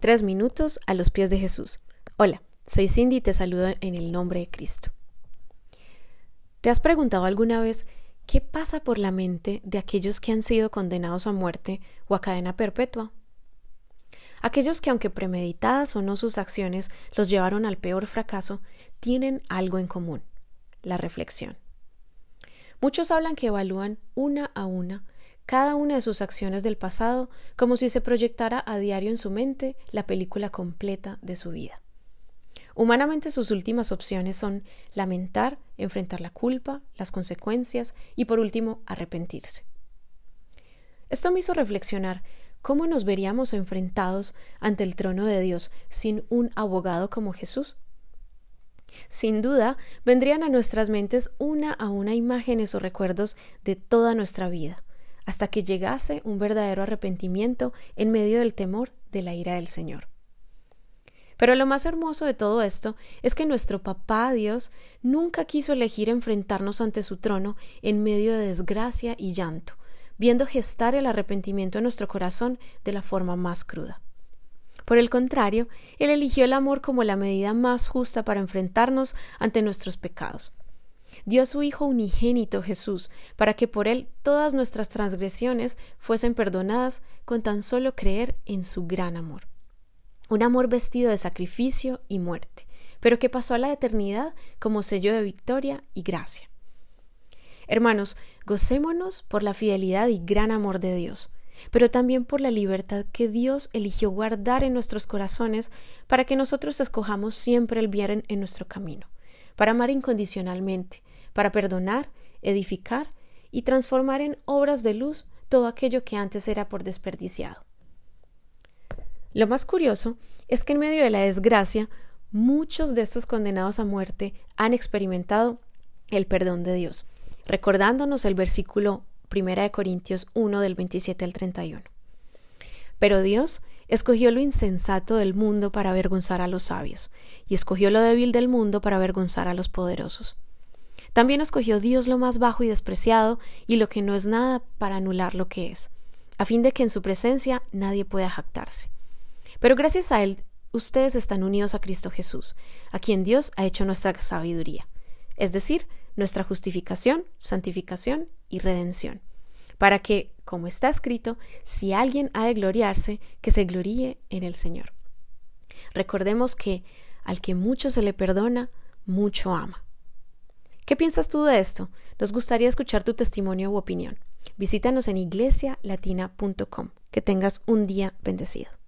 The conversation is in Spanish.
Tres minutos a los pies de Jesús. Hola, soy Cindy y te saludo en el nombre de Cristo. ¿Te has preguntado alguna vez qué pasa por la mente de aquellos que han sido condenados a muerte o a cadena perpetua? Aquellos que, aunque premeditadas o no sus acciones los llevaron al peor fracaso, tienen algo en común, la reflexión. Muchos hablan que evalúan una a una cada una de sus acciones del pasado como si se proyectara a diario en su mente la película completa de su vida. Humanamente sus últimas opciones son lamentar, enfrentar la culpa, las consecuencias y por último arrepentirse. Esto me hizo reflexionar cómo nos veríamos enfrentados ante el trono de Dios sin un abogado como Jesús. Sin duda, vendrían a nuestras mentes una a una imágenes o recuerdos de toda nuestra vida, hasta que llegase un verdadero arrepentimiento en medio del temor de la ira del Señor. Pero lo más hermoso de todo esto es que nuestro papá Dios nunca quiso elegir enfrentarnos ante su trono en medio de desgracia y llanto, viendo gestar el arrepentimiento en nuestro corazón de la forma más cruda. Por el contrario, Él eligió el amor como la medida más justa para enfrentarnos ante nuestros pecados, dio a su Hijo unigénito Jesús, para que por él todas nuestras transgresiones fuesen perdonadas con tan solo creer en su gran amor. Un amor vestido de sacrificio y muerte, pero que pasó a la eternidad como sello de victoria y gracia. Hermanos, gocémonos por la fidelidad y gran amor de Dios, pero también por la libertad que Dios eligió guardar en nuestros corazones para que nosotros escojamos siempre el bien en nuestro camino, para amar incondicionalmente, para perdonar, edificar y transformar en obras de luz todo aquello que antes era por desperdiciado. Lo más curioso es que en medio de la desgracia, muchos de estos condenados a muerte han experimentado el perdón de Dios, recordándonos el versículo 1 Corintios 1 del 27 al 31. Pero Dios escogió lo insensato del mundo para avergonzar a los sabios, y escogió lo débil del mundo para avergonzar a los poderosos. También escogió Dios lo más bajo y despreciado y lo que no es nada para anular lo que es, a fin de que en su presencia nadie pueda jactarse. Pero gracias a Él, ustedes están unidos a Cristo Jesús, a quien Dios ha hecho nuestra sabiduría, es decir, nuestra justificación, santificación y redención, para que, como está escrito, si alguien ha de gloriarse, que se gloríe en el Señor. Recordemos que al que mucho se le perdona, mucho ama. ¿Qué piensas tú de esto? Nos gustaría escuchar tu testimonio u opinión. Visítanos en iglesialatina.com. Que tengas un día bendecido.